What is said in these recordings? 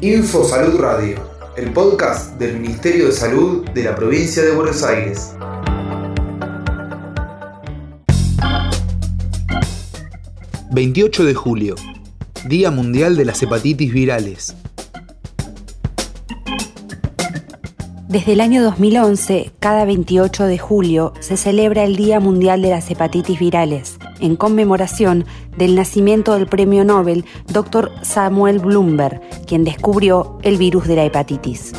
Info Salud Radio, el podcast del Ministerio de Salud de la provincia de Buenos Aires. ...28 de julio... ...Día Mundial de las Hepatitis Virales... Desde el año 2011, cada 28 de julio se celebra el Día Mundial de las Hepatitis Virales, en conmemoración del nacimiento del premio Nobel Dr. Samuel Bloomberg, quien descubrió el virus de la hepatitis.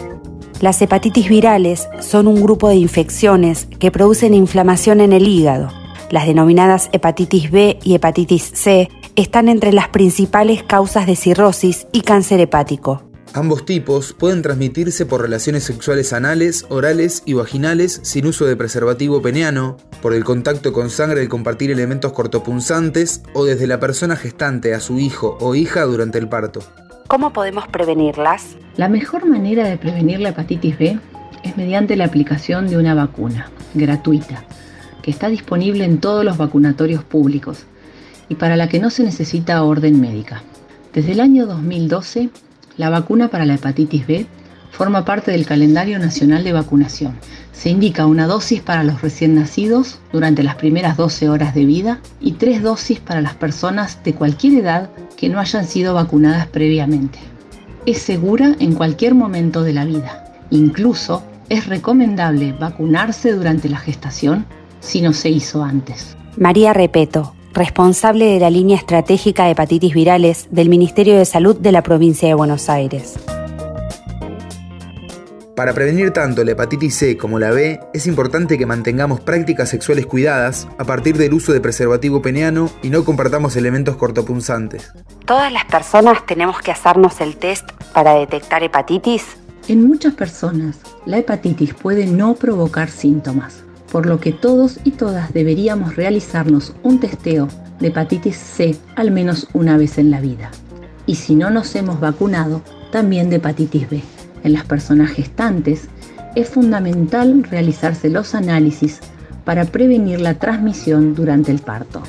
Las hepatitis virales son un grupo de infecciones que producen inflamación en el hígado. Las denominadas hepatitis B y hepatitis C están entre las principales causas de cirrosis y cáncer hepático. Ambos tipos pueden transmitirse por relaciones sexuales anales, orales y vaginales sin uso de preservativo peniano, por el contacto con sangre al compartir elementos cortopunzantes o desde la persona gestante a su hijo o hija durante el parto. ¿Cómo podemos prevenirlas? La mejor manera de prevenir la hepatitis B es mediante la aplicación de una vacuna gratuita, que está disponible en todos los vacunatorios públicos y para la que no se necesita orden médica. Desde el año 2012, la vacuna para la hepatitis B forma parte del calendario nacional de vacunación. Se indica una dosis para los recién nacidos durante las primeras 12 horas de vida y tres dosis para las personas de cualquier edad que no hayan sido vacunadas previamente. Es segura en cualquier momento de la vida. Incluso es recomendable vacunarse durante la gestación si no se hizo antes. María Repeto, responsable de la línea estratégica de hepatitis virales del Ministerio de Salud de la provincia de Buenos Aires. Para prevenir tanto la hepatitis C como la B, es importante que mantengamos prácticas sexuales cuidadas a partir del uso de preservativo peniano y no compartamos elementos cortopunzantes. ¿Todas las personas tenemos que hacernos el test para detectar hepatitis? En muchas personas, la hepatitis puede no provocar síntomas, por lo que todos y todas deberíamos realizarnos un testeo de hepatitis C al menos una vez en la vida. Y si no nos hemos vacunado, también de hepatitis B. En las personas gestantes es fundamental realizarse los análisis para prevenir la transmisión durante el parto.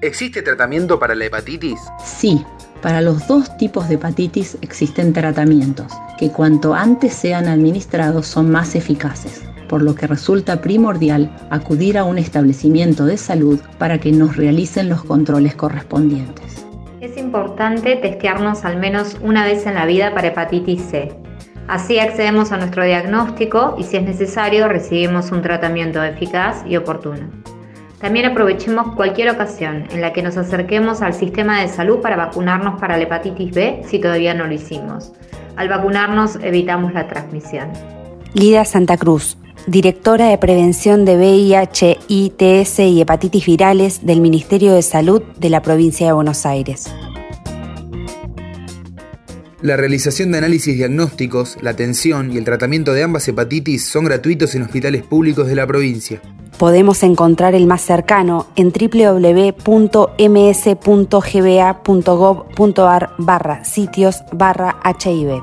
¿Existe tratamiento para la hepatitis? Sí, para los dos tipos de hepatitis existen tratamientos, que cuanto antes sean administrados son más eficaces por lo que resulta primordial acudir a un establecimiento de salud para que nos realicen los controles correspondientes. Es importante testearnos al menos una vez en la vida para hepatitis C. Así accedemos a nuestro diagnóstico y si es necesario recibimos un tratamiento eficaz y oportuno. También aprovechemos cualquier ocasión en la que nos acerquemos al sistema de salud para vacunarnos para la hepatitis B si todavía no lo hicimos. Al vacunarnos evitamos la transmisión. Lida Santa Cruz, directora de Prevención de VIH, ITS y Hepatitis Virales del Ministerio de Salud de la provincia de Buenos Aires. La realización de análisis diagnósticos, la atención y el tratamiento de ambas hepatitis son gratuitos en hospitales públicos de la provincia. Podemos encontrar el más cercano en www.ms.gba.gov.ar barra sitios barra HIV.